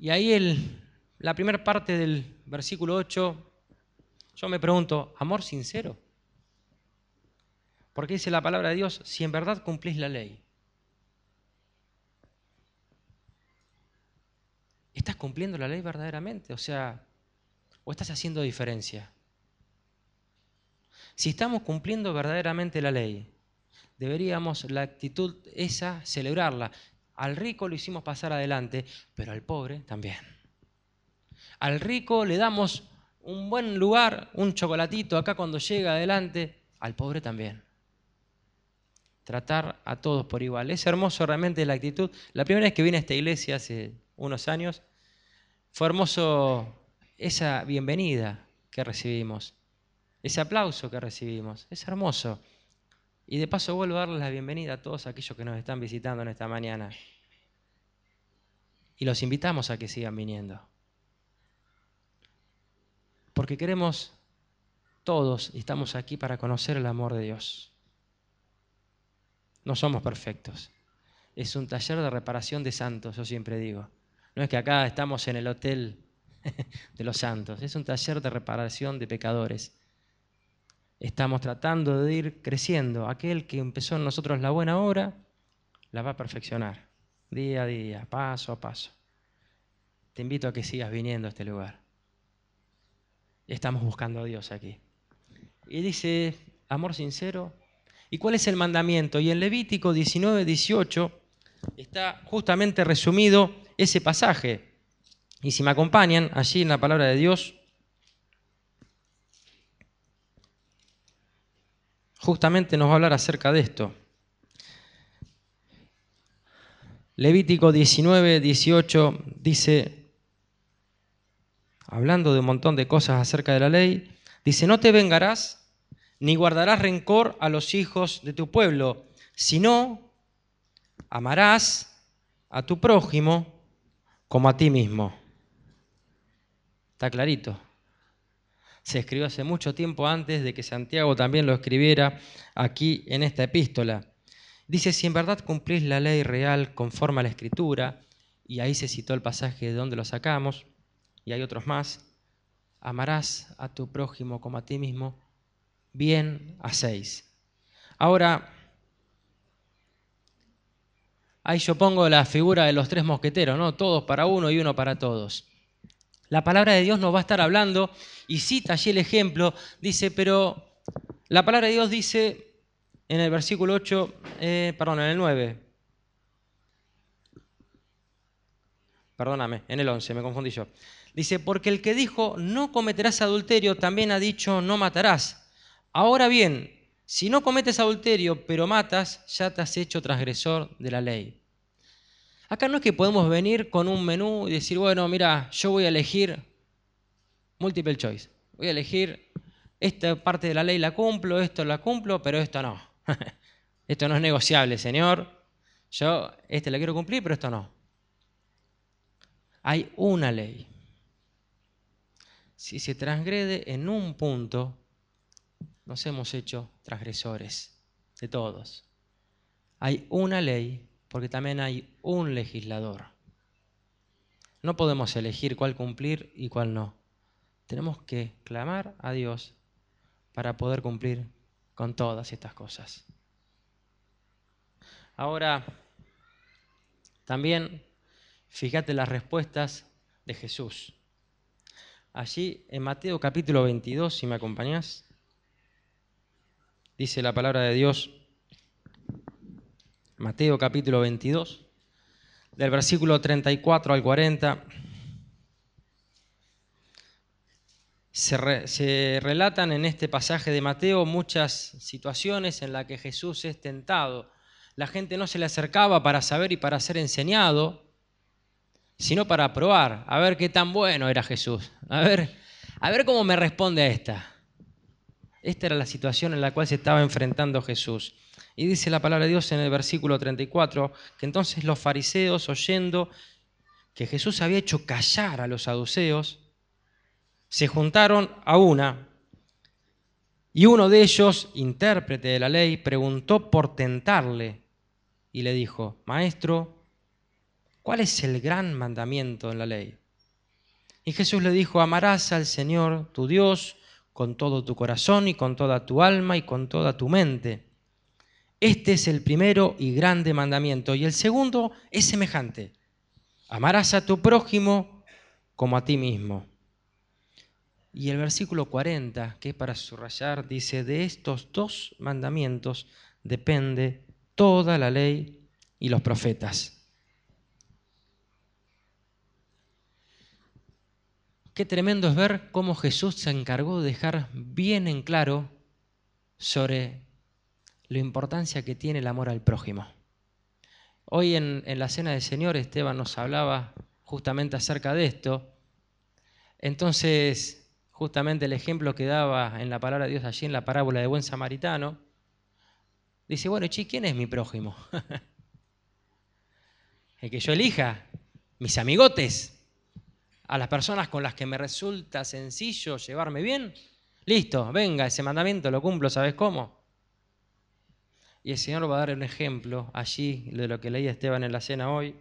Y ahí el, la primera parte del versículo 8, yo me pregunto, ¿amor sincero? Porque dice la palabra de Dios, si en verdad cumplís la ley. ¿Estás cumpliendo la ley verdaderamente? O sea, ¿o estás haciendo diferencia? Si estamos cumpliendo verdaderamente la ley, deberíamos la actitud esa celebrarla. Al rico lo hicimos pasar adelante, pero al pobre también. Al rico le damos un buen lugar, un chocolatito acá cuando llega adelante, al pobre también. Tratar a todos por igual. Es hermoso realmente la actitud. La primera vez que vine a esta iglesia hace unos años, fue hermoso esa bienvenida que recibimos, ese aplauso que recibimos. Es hermoso. Y de paso vuelvo a darles la bienvenida a todos aquellos que nos están visitando en esta mañana. Y los invitamos a que sigan viniendo. Porque queremos todos, y estamos aquí para conocer el amor de Dios. No somos perfectos. Es un taller de reparación de santos, yo siempre digo. No es que acá estamos en el hotel de los santos, es un taller de reparación de pecadores. Estamos tratando de ir creciendo. Aquel que empezó en nosotros la buena obra, la va a perfeccionar, día a día, paso a paso. Te invito a que sigas viniendo a este lugar. Estamos buscando a Dios aquí. Y dice, amor sincero. ¿Y cuál es el mandamiento? Y en Levítico 19, 18 está justamente resumido ese pasaje. Y si me acompañan allí en la palabra de Dios, justamente nos va a hablar acerca de esto. Levítico 19, 18 dice, hablando de un montón de cosas acerca de la ley, dice, no te vengarás ni guardarás rencor a los hijos de tu pueblo, sino amarás a tu prójimo como a ti mismo. Está clarito. Se escribió hace mucho tiempo antes de que Santiago también lo escribiera aquí en esta epístola. Dice, si en verdad cumplís la ley real conforme a la escritura, y ahí se citó el pasaje de donde lo sacamos, y hay otros más, amarás a tu prójimo como a ti mismo, bien hacéis. Ahora, Ahí yo pongo la figura de los tres mosqueteros, ¿no? Todos para uno y uno para todos. La palabra de Dios nos va a estar hablando y cita allí el ejemplo, dice, pero la palabra de Dios dice en el versículo 8, eh, perdón, en el 9, perdóname, en el 11, me confundí yo. Dice, porque el que dijo, no cometerás adulterio, también ha dicho, no matarás. Ahora bien, si no cometes adulterio, pero matas, ya te has hecho transgresor de la ley. Acá no es que podemos venir con un menú y decir, bueno, mira, yo voy a elegir multiple choice. Voy a elegir esta parte de la ley la cumplo, esto la cumplo, pero esto no. esto no es negociable, Señor. Yo este la quiero cumplir, pero esto no. Hay una ley. Si se transgrede en un punto, nos hemos hecho transgresores de todos. Hay una ley porque también hay un legislador. No podemos elegir cuál cumplir y cuál no. Tenemos que clamar a Dios para poder cumplir con todas estas cosas. Ahora, también fíjate las respuestas de Jesús. Allí en Mateo capítulo 22, si me acompañás, Dice la palabra de Dios, Mateo capítulo 22, del versículo 34 al 40, se, se, relatan en este pasaje de Mateo muchas situaciones en las que Jesús es tentado. La gente no se le acercaba para saber y para ser enseñado, sino para probar, a ver qué tan bueno era Jesús, a ver, a ver cómo me responde a esta. Esta era la situación en la cual se estaba enfrentando Jesús. Y dice la palabra de Dios en el versículo 34, que entonces los fariseos, oyendo que Jesús había hecho callar a los saduceos, se juntaron a una, y uno de ellos, intérprete de la ley, preguntó por tentarle y le dijo, Maestro, ¿cuál es el gran mandamiento en la ley? Y Jesús le dijo, amarás al Señor tu Dios con todo tu corazón y con toda tu alma y con toda tu mente. Este es el primero y grande mandamiento. Y el segundo es semejante. Amarás a tu prójimo como a ti mismo. Y el versículo 40, que es para subrayar, dice, de estos dos mandamientos depende toda la ley y los profetas. Qué tremendo es ver cómo Jesús se encargó de dejar bien en claro sobre la importancia que tiene el amor al prójimo. Hoy en, la cena del Señor Esteban nos hablaba justamente acerca de esto. Entonces, justamente el ejemplo que daba en la palabra de Dios allí en la parábola de buen samaritano, dice, bueno, chi, ¿quién es mi prójimo? el que yo elija, mis amigotes, a las personas con las que me resulta sencillo llevarme bien, listo, venga, ese mandamiento lo cumplo, ¿sabes cómo? Y el Señor va a dar un ejemplo allí de lo que leía Esteban en la cena hoy.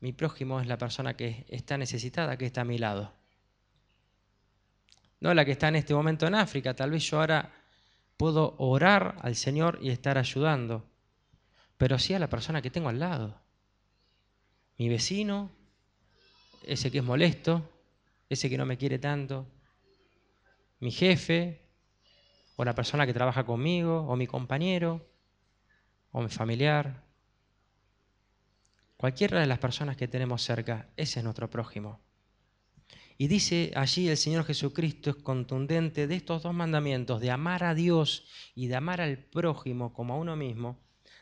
Mi prójimo es la persona que está necesitada, que está a mi lado. No la que está en este momento en África. Tal vez yo ahora puedo orar al Señor y estar ayudando. Pero sí a la persona que tengo al lado. Mi vecino, ese que es molesto, ese que no me quiere tanto, mi jefe, o la persona que trabaja conmigo, o mi compañero, o mi familiar. Cualquiera de las personas que tenemos cerca, ese es nuestro prójimo. Y dice allí el Señor Jesucristo es contundente de estos dos mandamientos, de amar a Dios y de amar al prójimo como a uno mismo,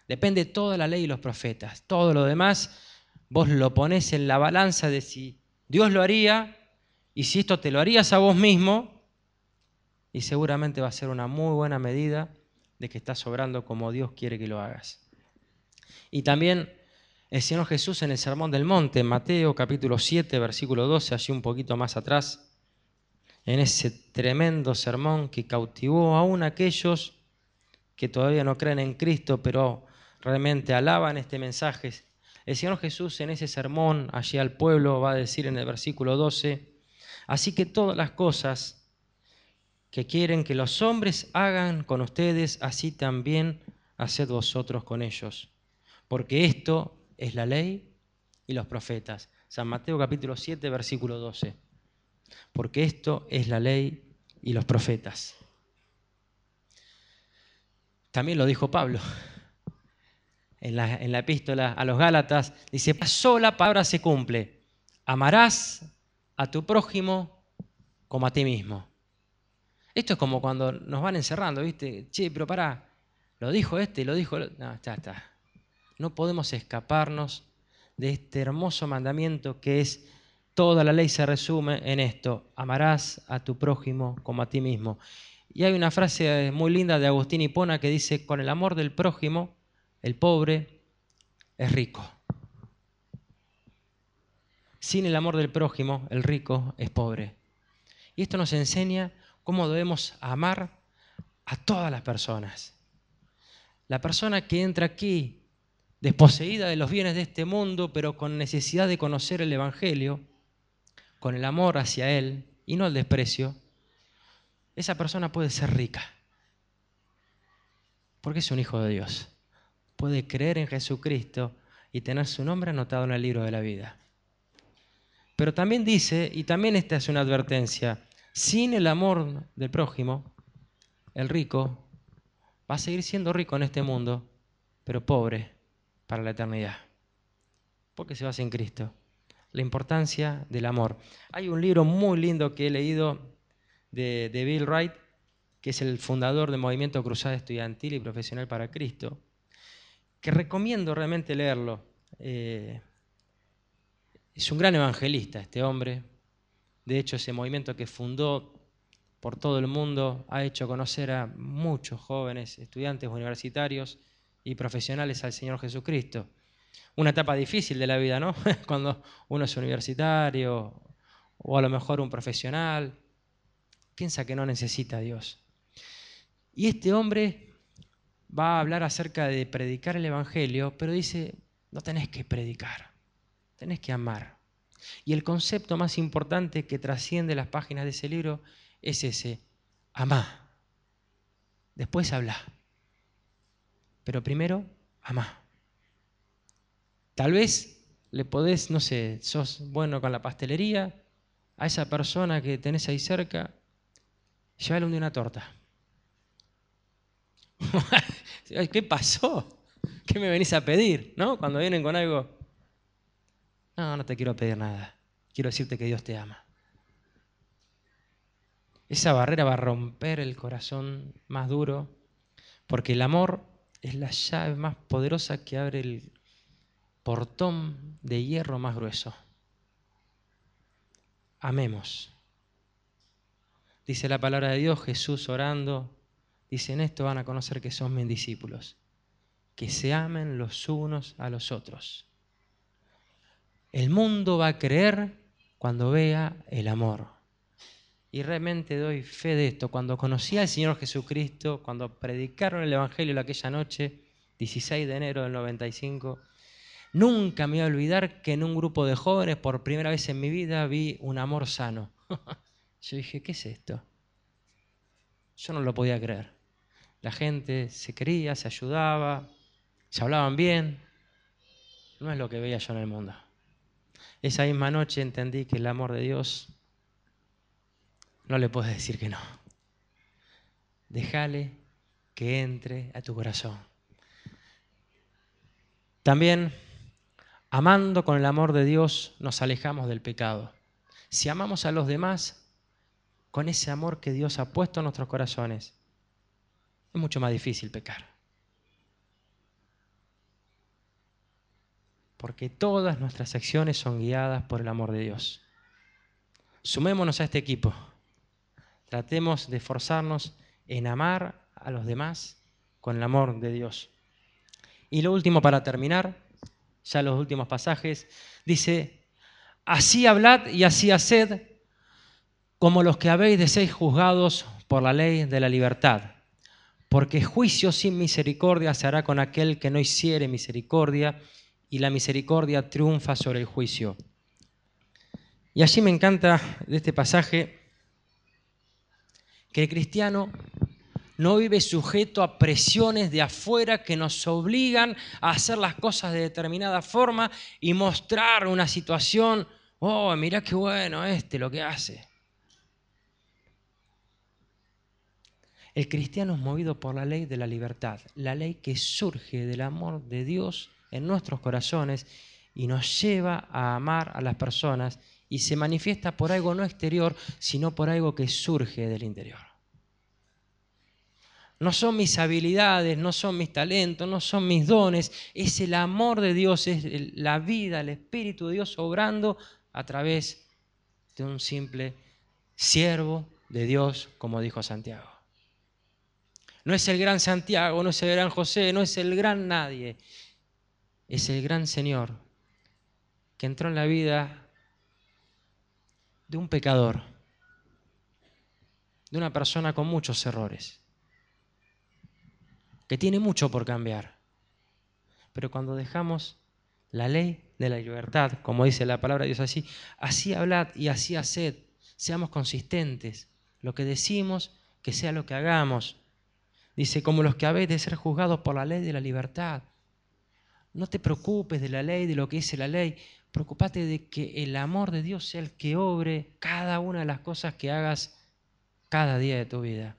depende toda la ley y los profetas. Todo lo demás vos lo pones en la balanza de si Dios lo haría y si esto te lo harías a vos mismo, y seguramente va a ser una muy buena medida de que estás obrando como Dios quiere que lo hagas. Y también el Señor Jesús en el Sermón del Monte, Mateo capítulo 7, versículo 12, allí un poquito más atrás, en ese tremendo sermón que cautivó aún a aquellos que todavía no creen en Cristo, pero realmente alaban este mensaje el Señor Jesús en ese sermón allí al pueblo va a decir en el versículo 12, así que todas las cosas que quieren que los hombres hagan con ustedes, así también haced vosotros con ellos, porque esto es la ley y los profetas. San Mateo capítulo 7, versículo 12. Porque esto es la ley y los profetas. También lo dijo Pablo en la, epístola a los Gálatas, dice, sola palabra se cumple, amarás a tu prójimo como a ti mismo. Esto es como cuando nos van encerrando, ¿viste? Che, pero pará, lo dijo este, lo dijo... No, está, está. No podemos escaparnos de este hermoso mandamiento que es, toda la ley se resume en esto, amarás a tu prójimo como a ti mismo. Y hay una frase muy linda de Agustín Hipona que dice, con el amor del prójimo el pobre es rico. Sin el amor del prójimo, el rico es pobre. Y esto nos enseña cómo debemos amar a todas las personas. La persona que entra aquí desposeída de los bienes de este mundo, pero con necesidad de conocer el Evangelio, con el amor hacia Él y no el desprecio, esa persona puede ser rica, porque es un hijo de Dios puede creer en Jesucristo y tener su nombre anotado en el libro de la vida. Pero también dice, y también esta es una advertencia, sin el amor del prójimo, el rico va a seguir siendo rico en este mundo, pero pobre para la eternidad. porque se basa en Cristo. La importancia del amor. Hay un libro muy lindo que he leído de, Bill Wright, que es el fundador del Movimiento Cruzada Estudiantil y Profesional para Cristo, que recomiendo realmente leerlo. Eh, es un gran evangelista este hombre. De hecho, ese movimiento que fundó por todo el mundo ha hecho conocer a muchos jóvenes, estudiantes universitarios y profesionales al Señor Jesucristo. Una etapa difícil de la vida, ¿no? Cuando uno es universitario o a lo mejor un profesional, piensa que no necesita a Dios. Y este hombre va a hablar acerca de predicar el Evangelio, pero dice, no tenés que predicar, tenés que amar. Y el concepto más importante que trasciende las páginas de ese libro es ese, amá. Después habla. Pero primero, amá. Tal vez le podés, no sé, sos bueno con la pastelería, a esa persona que tenés ahí cerca, llévale un de una torta. ¿Qué pasó? ¿Qué me venís a pedir? ¿No? Cuando vienen con algo. No, no te quiero pedir nada. Quiero decirte que Dios te ama. Esa barrera va a romper el corazón más duro, porque el amor es la llave más poderosa que abre el portón de hierro más grueso. Amemos. Dice la palabra de Dios, Jesús orando, dice, en esto van a conocer que son mis discípulos, que se amen los unos a los otros. El mundo va a creer cuando vea el amor. Y realmente doy fe de esto. Cuando conocí al Señor Jesucristo, cuando predicaron el Evangelio aquella noche, 16 de enero del 95, nunca me voy a olvidar que en un grupo de jóvenes, por primera vez en mi vida, vi un amor sano. Yo dije, ¿qué es esto? Yo no lo podía creer. La gente se quería, se ayudaba, se hablaban bien. No es lo que veía yo en el mundo. Esa misma noche entendí que el amor de Dios no le puedes decir que no. Déjale que entre a tu corazón. También, amando con el amor de Dios, nos alejamos del pecado. Si amamos a los demás con ese amor que Dios ha puesto en nuestros corazones, es mucho más difícil pecar. Porque todas nuestras acciones son guiadas por el amor de Dios. Sumémonos a este equipo. Tratemos de esforzarnos en amar a los demás con el amor de Dios. Y lo último para terminar, ya los últimos pasajes, dice, así hablad y así haced como los que habéis de ser juzgados por la ley de la libertad. Porque juicio sin misericordia se hará con aquel que no hiciere misericordia, y la misericordia triunfa sobre el juicio. Y allí me encanta de este pasaje que el cristiano no vive sujeto a presiones de afuera que nos obligan a hacer las cosas de determinada forma y mostrar una situación, oh, mira qué bueno este lo que hace. El cristiano es movido por la ley de la libertad, la ley que surge del amor de Dios en nuestros corazones y nos lleva a amar a las personas y se manifiesta por algo no exterior, sino por algo que surge del interior. No son mis habilidades, no son mis talentos, no son mis dones, es el amor de Dios, es la vida, el Espíritu de Dios obrando a través de un simple siervo de Dios, como dijo Santiago. No es el gran Santiago, no es el gran José, no es el gran nadie. Es el gran Señor que entró en la vida de un pecador, de una persona con muchos errores, que tiene mucho por cambiar. Pero cuando dejamos la ley de la libertad, como dice la palabra de Dios así, así hablad y así haced, seamos consistentes, lo que decimos, que sea lo que hagamos. Dice, como los que habéis de ser juzgados por la ley de la libertad. No te preocupes de la ley, de lo que dice la ley. Preocúpate de que el amor de Dios sea el que obre cada una de las cosas que hagas cada día de tu vida.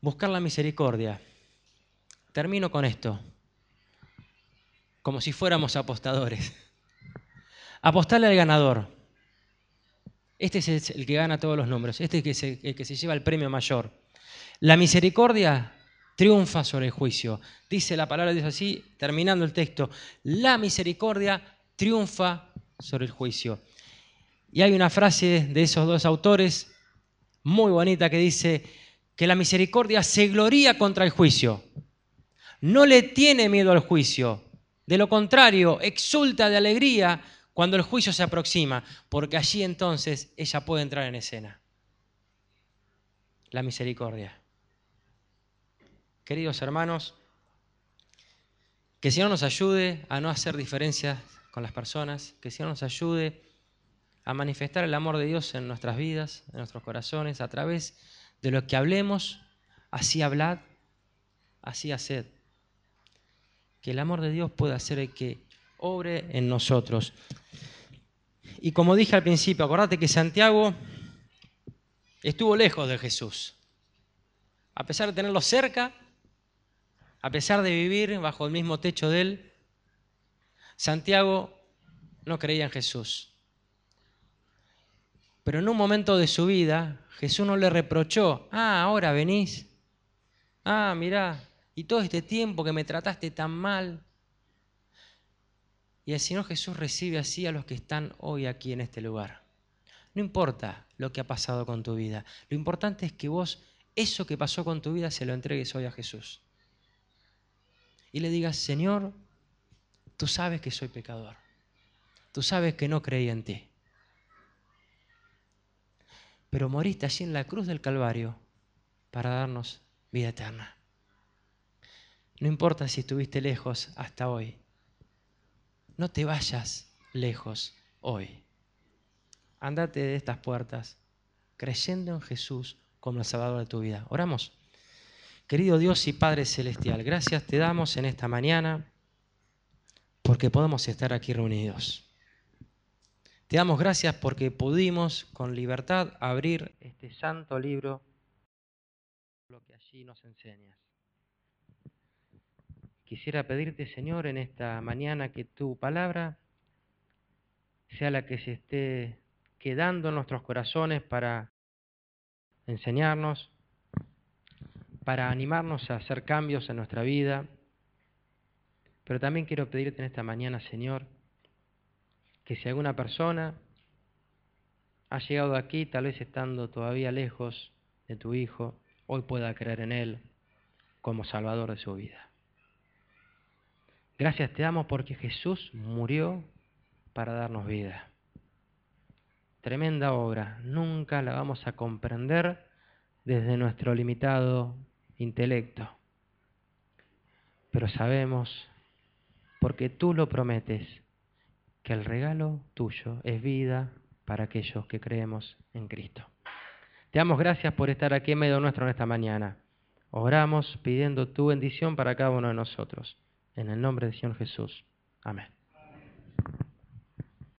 Buscar la misericordia. Termino con esto. como si fuéramos apostadores. Apostarle al ganador. Este es el que gana todos los nombres, este es el que se lleva el premio mayor. La misericordia triunfa sobre el juicio. Dice la palabra de Dios así, terminando el texto, la misericordia triunfa sobre el juicio. Y hay una frase de esos dos autores muy bonita que dice que la misericordia se gloría contra el juicio. No le tiene miedo al juicio. De lo contrario, exulta de alegría cuando el juicio se aproxima, porque allí entonces ella puede entrar en escena. La misericordia. Queridos hermanos, que el Señor nos ayude a no hacer diferencias con las personas, que el Señor nos ayude a manifestar el amor de Dios en nuestras vidas, en nuestros corazones, a través de lo que hablemos, así hablad, así haced. Que el amor de Dios pueda hacer que obre en nosotros. Y como dije al principio, acordate que Santiago estuvo lejos de Jesús. A pesar de tenerlo cerca, a pesar de vivir bajo el mismo techo de él, Santiago no creía en Jesús. Pero en un momento de su vida, Jesús no le reprochó, ah, ahora venís, ah, mirá, y todo este tiempo que me trataste tan mal. Y el Señor Jesús recibe así a los que están hoy aquí en este lugar. No importa lo que ha pasado con tu vida, lo importante es que vos eso que pasó con tu vida se lo entregues hoy a Jesús. Y le digas, Señor, tú sabes que soy pecador, tú sabes que no creí en ti pero moriste allí en la cruz del Calvario para darnos vida eterna. No importa si estuviste lejos hasta hoy, no te vayas lejos hoy. Andate de estas puertas creyendo en Jesús como el Salvador de tu vida. Oramos. Querido Dios y Padre Celestial, gracias te damos en esta mañana porque podemos estar aquí reunidos. Te damos gracias porque pudimos con libertad abrir este santo libro, lo que allí nos enseñas. Quisiera pedirte, Señor, en esta mañana que tu palabra sea la que se esté quedando en nuestros corazones para enseñarnos, para animarnos a hacer cambios en nuestra vida. Pero también quiero pedirte en esta mañana, Señor, que si alguna persona ha llegado aquí, tal vez estando todavía lejos de tu Hijo, hoy pueda creer en Él como Salvador de su vida. Gracias te damos porque Jesús murió para darnos vida. Tremenda obra, nunca la vamos a comprender desde nuestro limitado intelecto. Pero sabemos, porque tú lo prometes, que el regalo tuyo es vida para aquellos que creemos en Cristo. Te damos gracias por estar aquí en medio nuestro en esta mañana. Oramos pidiendo tu bendición para cada uno de nosotros. En el nombre de Señor Jesús. Amén.